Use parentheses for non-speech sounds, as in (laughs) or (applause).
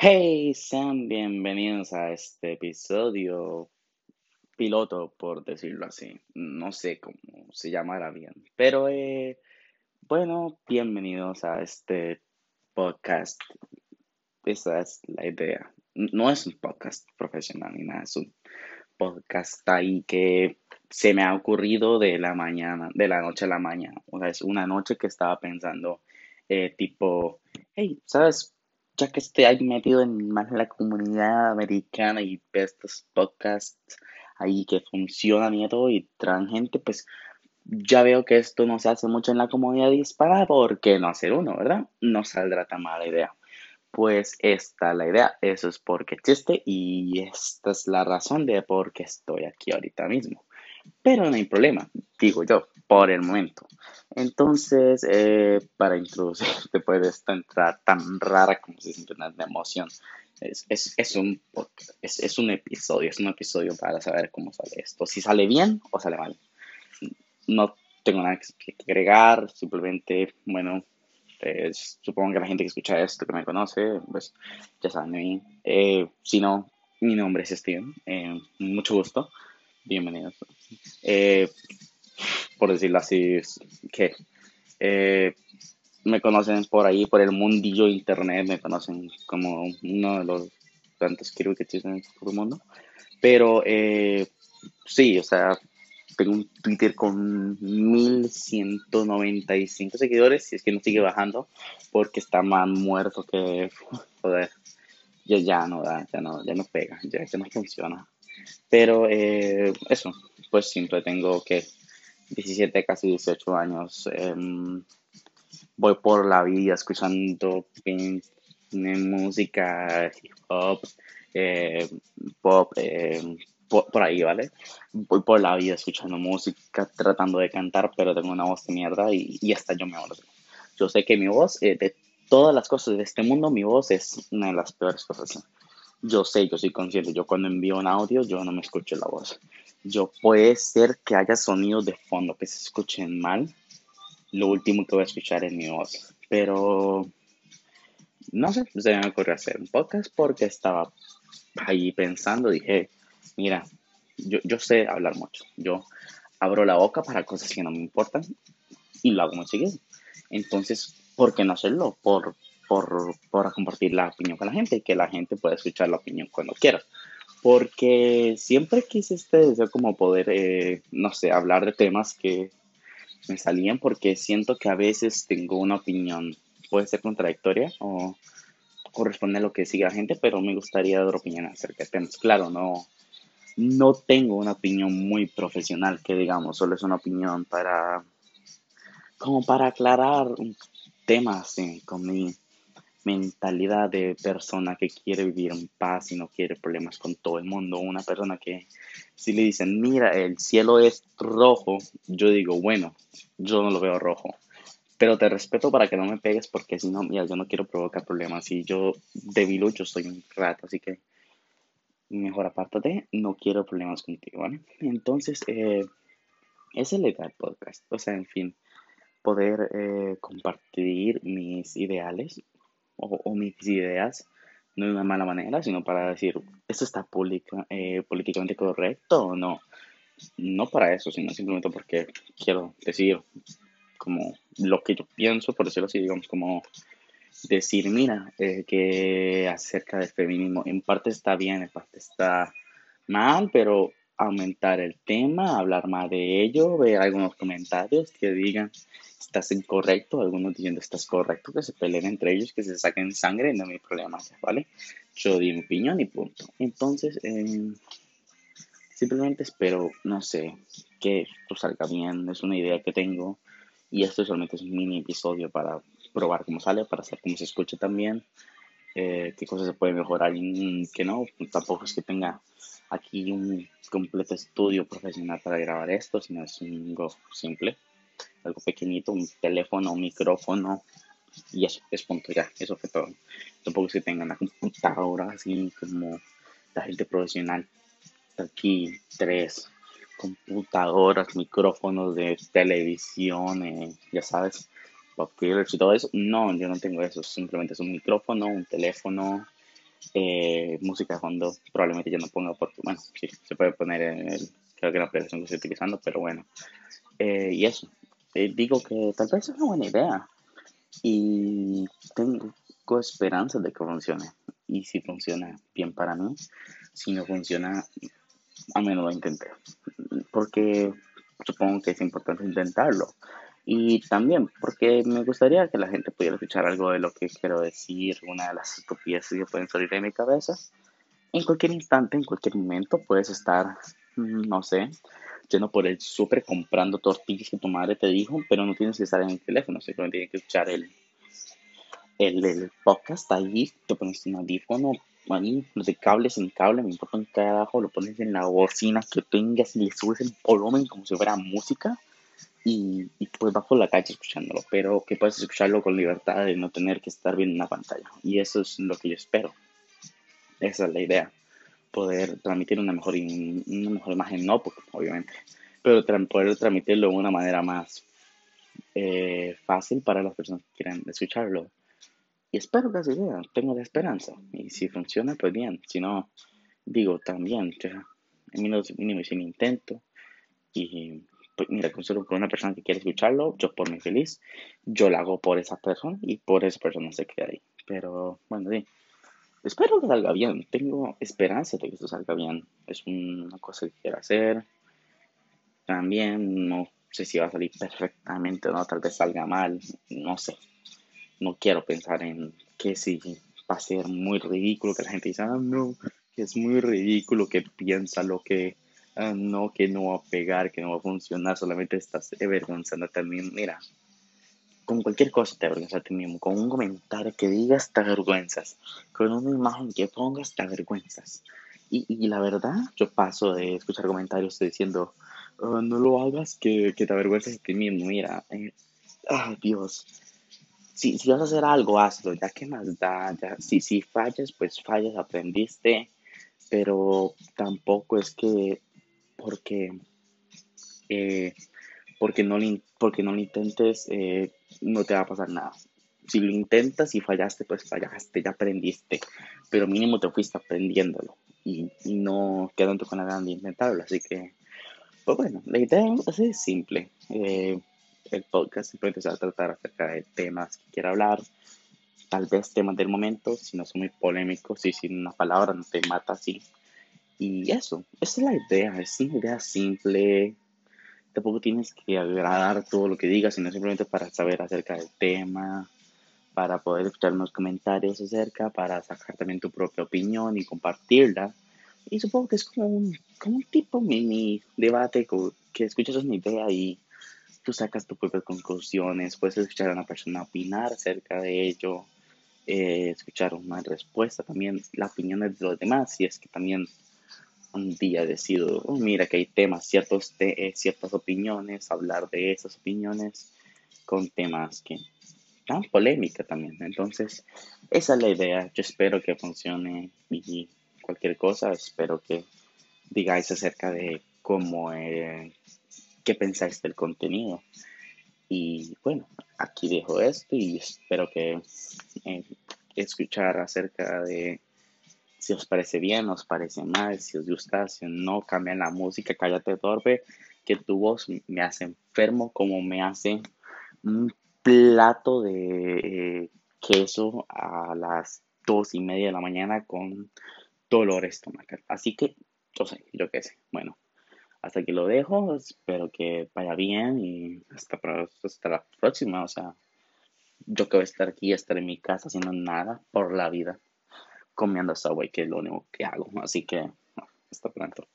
Hey, sean bienvenidos a este episodio piloto, por decirlo así. No sé cómo se llamará bien, pero eh, bueno, bienvenidos a este podcast. Esa es la idea. No es un podcast profesional ni nada, es un podcast ahí que se me ha ocurrido de la mañana, de la noche a la mañana. O sea, es una noche que estaba pensando, eh, tipo, hey, ¿sabes? Ya que estoy ahí metido en más la comunidad americana y estos podcasts ahí que funcionan y todo y traen gente, pues ya veo que esto no se hace mucho en la comunidad hispana, ¿por qué no hacer uno, verdad? No saldrá tan mala idea. Pues esta es la idea, eso es porque existe y esta es la razón de por qué estoy aquí ahorita mismo. Pero no hay problema, digo yo, por el momento. Entonces, eh, para introducirte, puede esta entrada tan rara como si siente una emoción. Es, es, es un, es, es, un episodio, es un episodio para saber cómo sale esto. Si sale bien o sale mal. No tengo nada que agregar, simplemente, bueno, supongo que la gente que escucha esto, que me conoce, pues ya saben de mí. Eh, si no, mi nombre es Steven, eh, mucho gusto bienvenidos. Por decirlo así, que eh, me conocen por ahí, por el mundillo internet, me conocen como uno de los tantos que existen en todo el mundo. Pero eh, sí, o sea, tengo un Twitter con 1195 seguidores, y es que no sigue bajando, porque está más muerto que, (laughs) joder, ya, ya no da, ya no, ya no pega, ya, ya no funciona. Pero eh, eso, pues siempre tengo que 17, casi 18 años. Em, voy por la vida escuchando música, hip hop, eh, pop, em, por, ahí, ¿vale? Voy por la vida escuchando música, tratando de cantar, pero tengo una voz de mierda y, hasta yo me hablo. Yo sé que mi voz, eh, de todas las cosas de este mundo, mi voz es una de las peores cosas yo sé, yo soy consciente, yo cuando envío un audio, yo no me escucho la voz. Yo puede ser que haya sonidos de fondo que se escuchen mal. Lo último que voy a escuchar es mi voz. Pero no sé, se me ocurrió hacer un podcast porque estaba ahí pensando, dije, mira, yo, yo sé hablar mucho. Yo abro la boca para cosas que no me importan y lo hago muy seguido. Entonces, ¿por qué no hacerlo? Por, por, por compartir la opinión con la gente y que la gente pueda escuchar la opinión cuando quiera. Porque siempre quise este deseo como poder, eh, no sé, hablar de temas que me salían porque siento que a veces tengo una opinión, puede ser contradictoria o corresponde a lo que sigue la gente, pero me gustaría dar opinión acerca de temas. Claro, no, no tengo una opinión muy profesional, que digamos, solo es una opinión para, como para aclarar temas con mi mentalidad de persona que quiere vivir en paz y no quiere problemas con todo el mundo. Una persona que si le dicen, mira, el cielo es rojo, yo digo, bueno, yo no lo veo rojo. Pero te respeto para que no me pegues porque si no, mira, yo no quiero provocar problemas. Y yo, débil, yo soy un rato, así que mejor apártate, no quiero problemas contigo, ¿vale? Entonces, eh, es el legal podcast. O sea, en fin, poder eh, compartir mis ideales o, mis ideas, no de una mala manera, sino para decir, ¿esto está eh, políticamente correcto o no? No para eso, sino simplemente porque quiero decir como lo que yo pienso, por decirlo así, digamos, como decir, mira, eh, que acerca del feminismo, en parte está bien, en parte está mal, pero aumentar el tema, hablar más de ello, ver algunos comentarios que digan estás incorrecto, algunos diciendo estás correcto, que se peleen entre ellos, que se saquen sangre, no hay problema, ¿vale? Yo di mi opinión y punto. Entonces, eh, simplemente espero, no sé, que esto salga bien, es una idea que tengo y esto solamente es un mini episodio para probar cómo sale, para saber cómo se escucha también, eh, qué cosas se pueden mejorar y qué no, tampoco es que tenga aquí un completo estudio profesional para grabar esto, sino es algo simple, algo pequeñito, un teléfono, un micrófono y eso es punto ya, eso fue todo. Tampoco es que tengan una computadora así como la gente profesional. Aquí tres computadoras, micrófonos de televisión, eh, ya sabes, y todo eso. No, yo no tengo eso, simplemente es un micrófono, un teléfono, Eh, música de fondo probablemente ya no ponga bueno, sí, se puede poner en que la aplicación que estoy utilizando, pero bueno. Eh, y eso, eh, digo que tal vez es una buena idea y tengo esperanza de que funcione. Y si funciona bien para mí, si no funciona, a menos lo intenté. Porque supongo que es importante intentarlo. Y también porque me gustaría que la gente pudiera escuchar algo de lo que quiero decir, una de las estupideces que pueden salir de mi cabeza. En cualquier instante, en cualquier momento, puedes estar, mm, no sé, yendo por el súper comprando tortillas que tu madre te dijo, pero no tienes que estar en el teléfono, simplemente tienes que escuchar el, el, el podcast ahí, te pones un audífono, ahí, de cable sin cable, me importa un carajo, lo pones en la bocina que tengas y le subes el volumen como si fuera música y, y pues por la calle escuchándolo, pero que puedes escucharlo con libertad de no tener que estar viendo una pantalla. Y eso es lo que yo espero. Esa es la idea. Poder transmitir una mejor, una mejor imagen, no, porque, obviamente, pero poder transmitirlo de una manera más eh, fácil para las personas que quieran escucharlo. Y espero que así sea, tengo la esperanza. Y si funciona, pues bien. Si no, digo también, ya, mínimo, mínimo sin intento. Y pues, mira, considero por una persona que quiere escucharlo, yo por mi feliz, yo lo hago por esa persona y por esa persona se queda ahí. Pero bueno, sí. Espero que salga bien. Tengo esperanza de que esto salga bien. Es una cosa que quiero hacer. También no sé si va a salir perfectamente o no. Tal vez salga mal. No sé. No quiero pensar en que si va a ser muy ridículo, que la gente dice, ah, no, que es muy ridículo, que piensa lo que Ah, no, que no va a pegar, que no va a funcionar, solamente estás avergonzándote a mí. Mira, con cualquier cosa te avergüenzas a ti mismo, con un comentario que digas te avergüenzas, con una imagen que pongas te avergüenzas. Y, y la verdad, yo paso de escuchar comentarios diciendo, ah, no lo hagas, que, que, te avergüenzas a ti mismo. Mira, eh, ah, Dios, si, si, vas a hacer algo, hazlo, ya que más da, ya, si, si fallas, pues fallas, aprendiste, pero tampoco es que porque, eh, porque, no, porque no lo intentes, eh, no te va a pasar nada. Si lo intentas y fallaste, pues fallaste, ya aprendiste, pero mínimo te fuiste aprendiéndolo y, no quedando con la ganas de. Así que, pues bueno, la idea es simple. Eh, el podcast simplemente se va a tratar acerca de temas que quiera hablar, tal vez temas del momento, si no son muy polémicos y si una palabra no te mata así, y eso, esa es la idea, es una idea simple. Tampoco tienes que agradar todo lo que digas, sino simplemente para saber acerca del tema, para poder escuchar unos comentarios acerca, para sacar también tu propia opinión y compartirla. Y supongo que es como un, como un tipo mini debate que escuchas una idea y tú sacas tus propias conclusiones, puedes escuchar a una persona opinar acerca de ello, eh, escuchar una respuesta también, la opinión de los demás, si es que también un día decido, oh, mira que hay temas, ciertos eh, ciertas opiniones, hablar de esas opiniones con temas que dan polémica también. Entonces, esa es la idea. Yo espero que funcione y cualquier cosa, espero que digáis acerca de cómo, eh, qué pensáis del contenido. Y bueno, aquí dejo esto y espero que eh, escuchar acerca de si os parece bien, os parece mal, si os gusta, si no, cambian la música, cállate torpe, que tu voz me hace enfermo como me hace un plato de eh, queso a las dos y media de la mañana con dolor estomacal. Así que, yo sé, yo qué sé. Bueno, hasta aquí lo dejo. Espero que vaya bien y hasta, la próxima. O sea, yo que voy a estar aquí, estar en mi casa haciendo nada por la vida comiendo Subway, que es lo único que hago. Así que, hasta pronto.